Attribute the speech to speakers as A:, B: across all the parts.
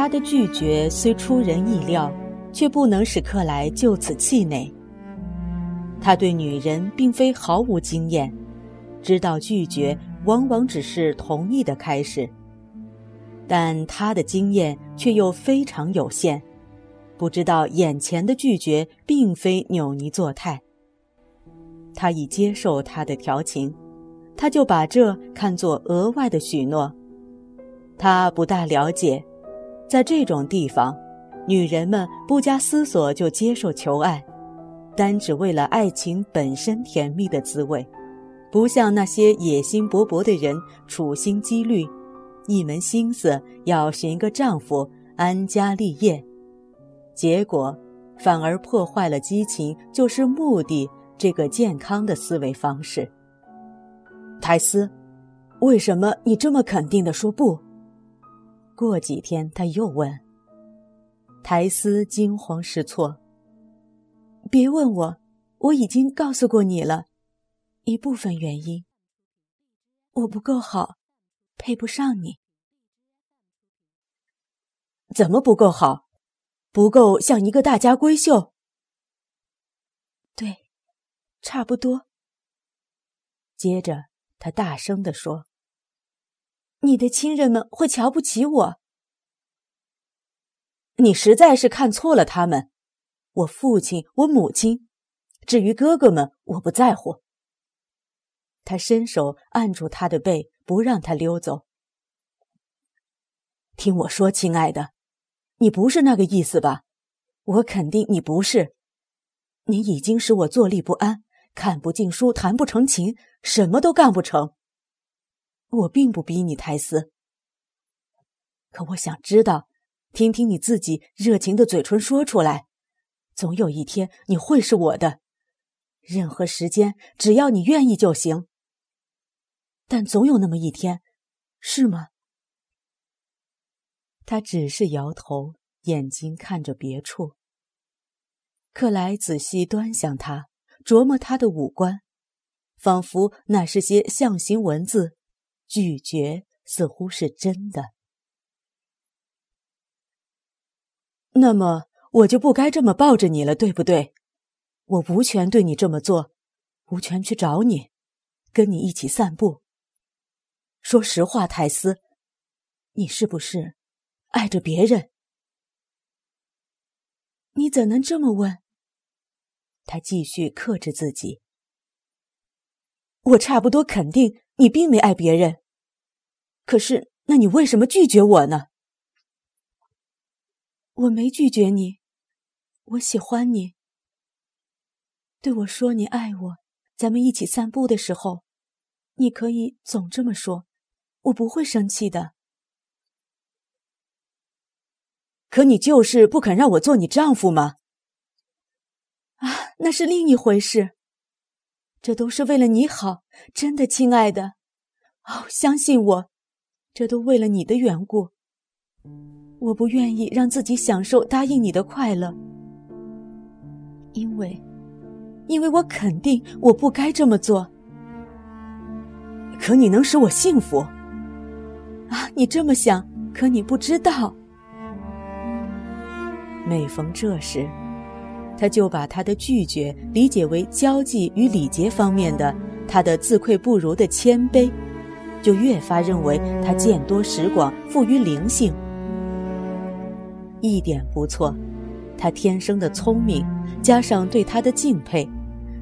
A: 他的拒绝虽出人意料，却不能使克莱就此气馁。他对女人并非毫无经验，知道拒绝往往只是同意的开始。但他的经验却又非常有限，不知道眼前的拒绝并非扭捏作态。他已接受他的调情，他就把这看作额外的许诺。他不大了解，在这种地方，女人们不加思索就接受求爱。单只为了爱情本身甜蜜的滋味，不像那些野心勃勃的人处心积虑，一门心思要寻个丈夫安家立业，结果反而破坏了激情就是目的这个健康的思维方式。苔丝，为什么你这么肯定的说不？过几天他又问。苔丝惊慌失措。别问我，我已经告诉过你了。一部分原因，我不够好，配不上你。怎么不够好？不够像一个大家闺秀？对，差不多。接着，他大声地说：“你的亲人们会瞧不起我。你实在是看错了他们。”我父亲，我母亲，至于哥哥们，我不在乎。他伸手按住他的背，不让他溜走。听我说，亲爱的，你不是那个意思吧？我肯定你不是。你已经使我坐立不安，看不进书，谈不成情，什么都干不成。我并不逼你，泰斯。可我想知道，听听你自己热情的嘴唇说出来。总有一天你会是我的，任何时间只要你愿意就行。但总有那么一天，是吗？他只是摇头，眼睛看着别处。克莱仔细端详他，琢磨他的五官，仿佛那是些象形文字。拒绝似乎是真的。那么。我就不该这么抱着你了，对不对？我无权对你这么做，无权去找你，跟你一起散步。说实话，泰斯，你是不是爱着别人？你怎能这么问？他继续克制自己。我差不多肯定你并没爱别人，可是，那你为什么拒绝我呢？我没拒绝你。我喜欢你，对我说你爱我，咱们一起散步的时候，你可以总这么说，我不会生气的。可你就是不肯让我做你丈夫吗？啊，那是另一回事。这都是为了你好，真的，亲爱的。哦，相信我，这都为了你的缘故。我不愿意让自己享受答应你的快乐。因为，因为我肯定我不该这么做。可你能使我幸福？啊，你这么想，可你不知道。每逢这时，他就把他的拒绝理解为交际与礼节方面的他的自愧不如的谦卑，就越发认为他见多识广，富于灵性。一点不错，他天生的聪明。加上对他的敬佩，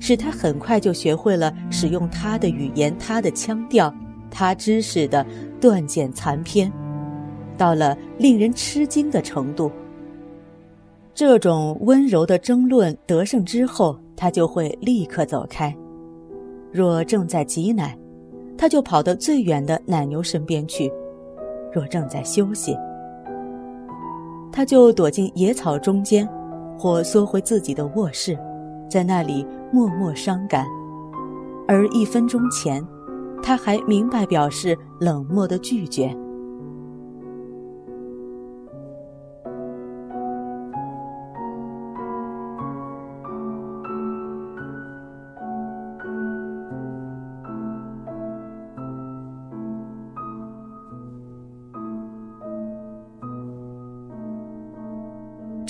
A: 使他很快就学会了使用他的语言、他的腔调、他知识的断简残篇，到了令人吃惊的程度。这种温柔的争论得胜之后，他就会立刻走开。若正在挤奶，他就跑到最远的奶牛身边去；若正在休息，他就躲进野草中间，或缩回自己的卧室，在那里默默伤感。而一分钟前，他还明白表示冷漠的拒绝。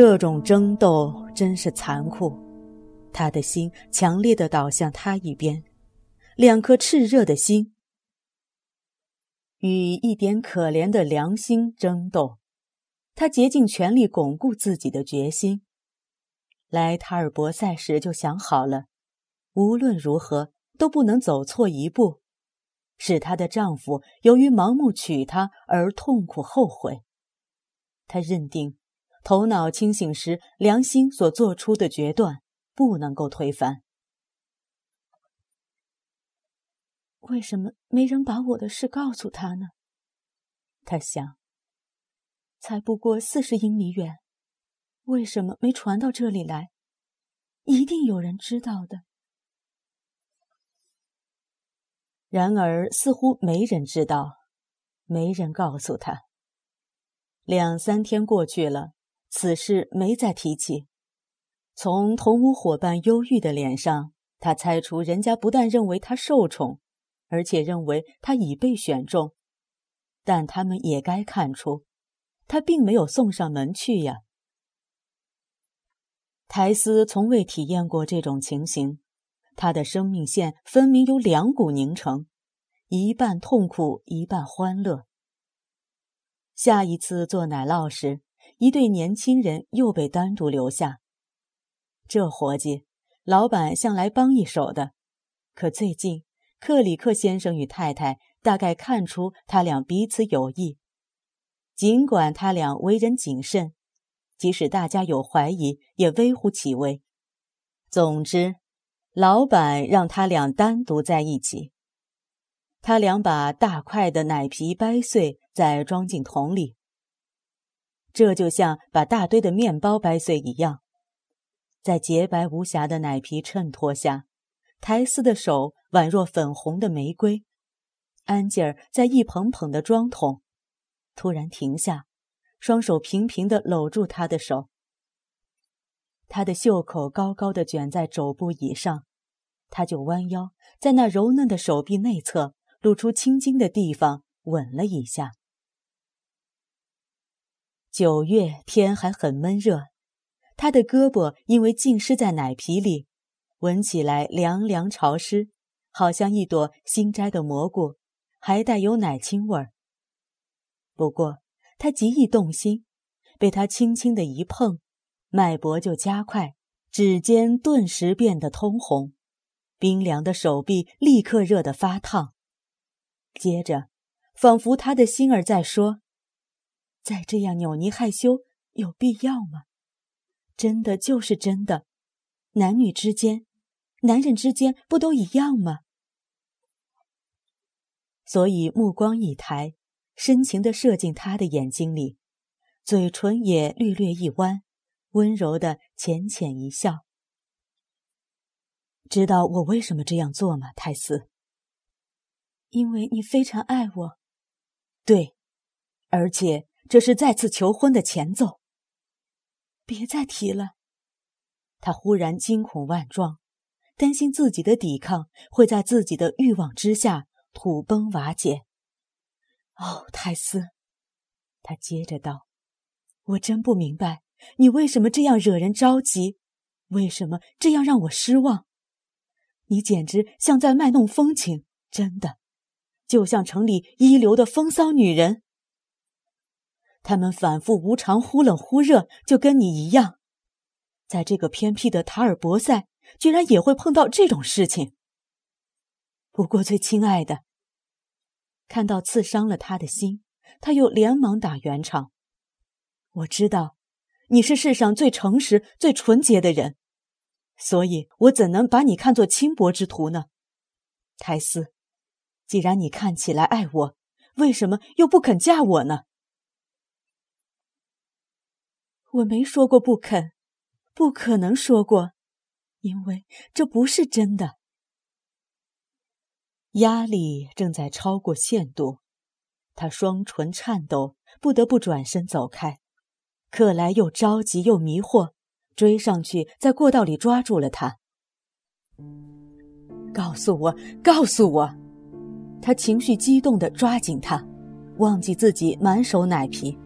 A: 这种争斗真是残酷，他的心强烈的倒向他一边，两颗炽热的心与一点可怜的良心争斗。他竭尽全力巩固自己的决心。来塔尔博塞时就想好了，无论如何都不能走错一步，使她的丈夫由于盲目娶她而痛苦后悔。她认定。头脑清醒时，良心所做出的决断不能够推翻。为什么没人把我的事告诉他呢？他想。才不过四十英里远，为什么没传到这里来？一定有人知道的。然而，似乎没人知道，没人告诉他。两三天过去了。此事没再提起。从同屋伙伴忧郁的脸上，他猜出人家不但认为他受宠，而且认为他已被选中。但他们也该看出，他并没有送上门去呀。苔丝从未体验过这种情形，他的生命线分明由两股凝成，一半痛苦，一半欢乐。下一次做奶酪时。一对年轻人又被单独留下。这活计，老板向来帮一手的，可最近克里克先生与太太大概看出他俩彼此有意。尽管他俩为人谨慎，即使大家有怀疑，也微乎其微。总之，老板让他俩单独在一起。他俩把大块的奶皮掰碎，再装进桶里。这就像把大堆的面包掰碎一样，在洁白无瑕的奶皮衬托下，苔丝的手宛若粉红的玫瑰。安吉尔在一捧捧的装桶，突然停下，双手平平地搂住他的手。他的袖口高高的卷在肘部以上，他就弯腰在那柔嫩的手臂内侧露出青筋的地方吻了一下。九月天还很闷热，他的胳膊因为浸湿在奶皮里，闻起来凉凉潮湿，好像一朵新摘的蘑菇，还带有奶青味儿。不过他极易动心，被他轻轻的一碰，脉搏就加快，指尖顿时变得通红，冰凉的手臂立刻热得发烫。接着，仿佛他的心儿在说。再这样扭捏害羞有必要吗？真的就是真的，男女之间，男人之间不都一样吗？所以目光一抬，深情的射进他的眼睛里，嘴唇也略略一弯，温柔的浅浅一笑。知道我为什么这样做吗，泰斯？因为你非常爱我。对，而且。这是再次求婚的前奏。别再提了，他忽然惊恐万状，担心自己的抵抗会在自己的欲望之下土崩瓦解。哦，泰斯，他接着道：“我真不明白你为什么这样惹人着急，为什么这样让我失望？你简直像在卖弄风情，真的，就像城里一流的风骚女人。”他们反复无常，忽冷忽热，就跟你一样。在这个偏僻的塔尔博塞，居然也会碰到这种事情。不过，最亲爱的，看到刺伤了他的心，他又连忙打圆场。我知道，你是世上最诚实、最纯洁的人，所以我怎能把你看作轻薄之徒呢？泰斯，既然你看起来爱我，为什么又不肯嫁我呢？我没说过不肯，不可能说过，因为这不是真的。压力正在超过限度，他双唇颤抖，不得不转身走开。克莱又着急又迷惑，追上去在过道里抓住了他。告诉我，告诉我！他情绪激动地抓紧他，忘记自己满手奶皮。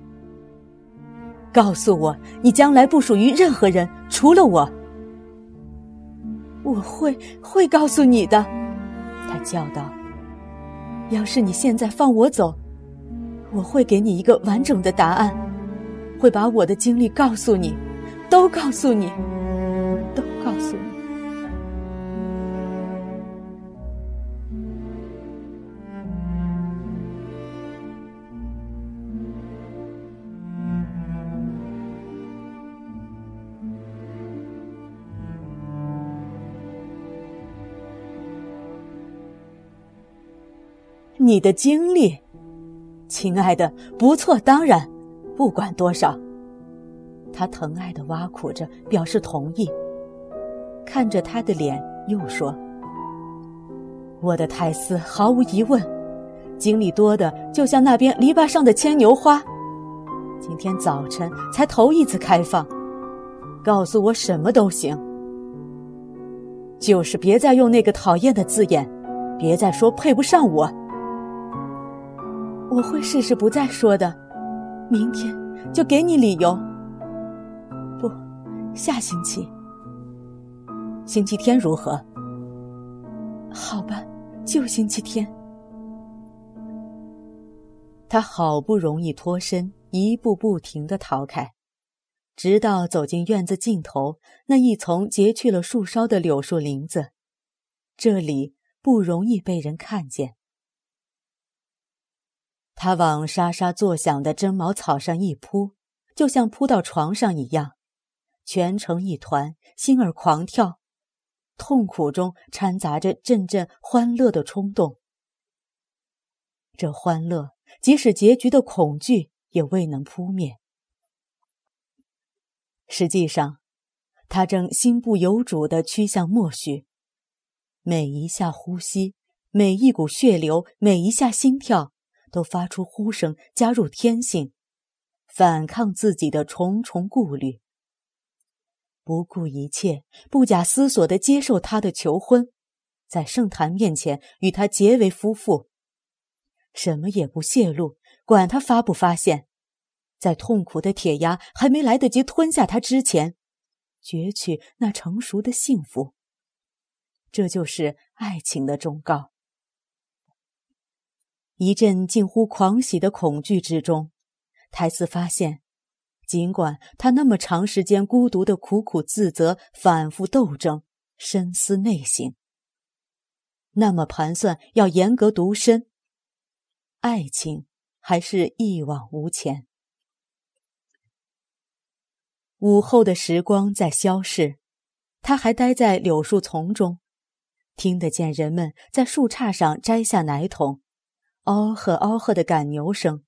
A: 告诉我，你将来不属于任何人，除了我。我会会告诉你的，他叫道。要是你现在放我走，我会给你一个完整的答案，会把我的经历告诉你，都告诉你，你的经历，亲爱的，不错。当然，不管多少，他疼爱的挖苦着，表示同意。看着他的脸，又说：“我的泰斯，毫无疑问，经历多的就像那边篱笆上的牵牛花。今天早晨才头一次开放，告诉我什么都行，就是别再用那个讨厌的字眼，别再说配不上我。”我会试试不再说的，明天就给你理由。不，下星期，星期天如何？好吧，就星期天。他好不容易脱身，一步不停的逃开，直到走进院子尽头那一丛截去了树梢的柳树林子，这里不容易被人看见。他往沙沙作响的针毛草上一扑，就像扑到床上一样，蜷成一团，心儿狂跳，痛苦中掺杂着阵阵欢乐的冲动。这欢乐，即使结局的恐惧也未能扑灭。实际上，他正心不由主地趋向默许，每一下呼吸，每一股血流，每一下心跳。都发出呼声，加入天性，反抗自己的重重顾虑，不顾一切、不假思索地接受他的求婚，在圣坛面前与他结为夫妇，什么也不泄露，管他发不发现，在痛苦的铁牙还没来得及吞下他之前，攫取那成熟的幸福。这就是爱情的忠告。一阵近乎狂喜的恐惧之中，苔丝发现，尽管他那么长时间孤独的苦苦自责、反复斗争、深思内省，那么盘算要严格独身，爱情还是一往无前。午后的时光在消逝，他还待在柳树丛中，听得见人们在树杈上摘下奶桶。嗷喝嗷喝的赶牛声，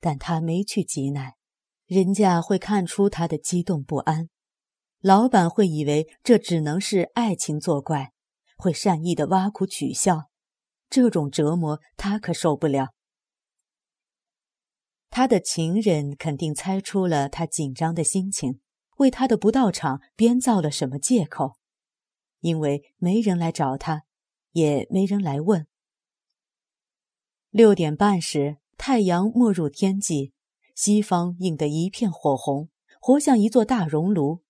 A: 但他没去挤奶，人家会看出他的激动不安，老板会以为这只能是爱情作怪，会善意的挖苦取笑，这种折磨他可受不了。他的情人肯定猜出了他紧张的心情，为他的不到场编造了什么借口，因为没人来找他，也没人来问。六点半时，太阳没入天际，西方映得一片火红，活像一座大熔炉。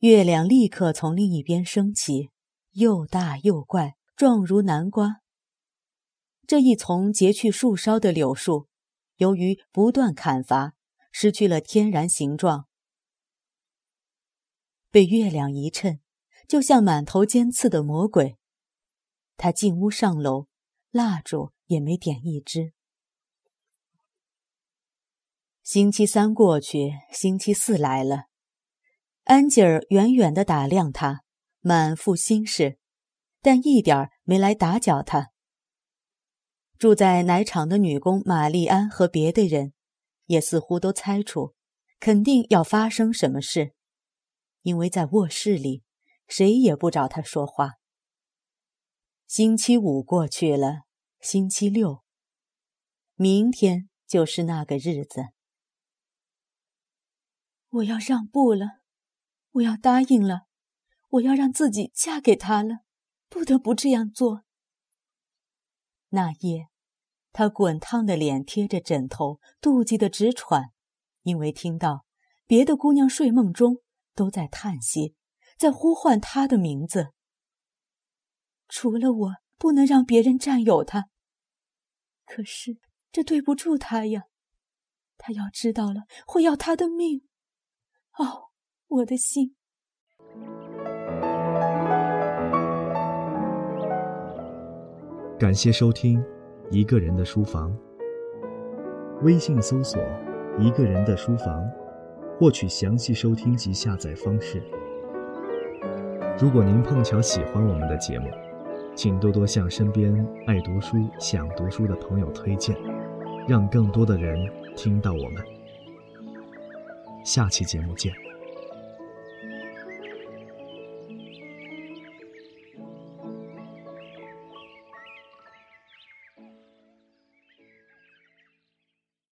A: 月亮立刻从另一边升起，又大又怪，状如南瓜。这一丛截去树梢的柳树，由于不断砍伐，失去了天然形状，被月亮一衬，就像满头尖刺的魔鬼。他进屋上楼。蜡烛也没点一支。星期三过去，星期四来了。安吉尔远远的打量他，满腹心事，但一点没来打搅他。住在奶厂的女工玛丽安和别的人，也似乎都猜出，肯定要发生什么事，因为在卧室里，谁也不找他说话。星期五过去了，星期六，明天就是那个日子。
B: 我要让步了，我要答应了，我要让自己嫁给他了，不得不这样做。
A: 那夜，他滚烫的脸贴着枕头，妒忌的直喘，因为听到别的姑娘睡梦中都在叹息，在呼唤他的名字。
B: 除了我，不能让别人占有他。可是这对不住他呀，他要知道了，会要他的命。哦，我的心。
C: 感谢收听《一个人的书房》。微信搜索“一个人的书房”，获取详细收听及下载方式。如果您碰巧喜欢我们的节目，请多多向身边爱读书、想读书的朋友推荐，让更多的人听到我们。下期节目见。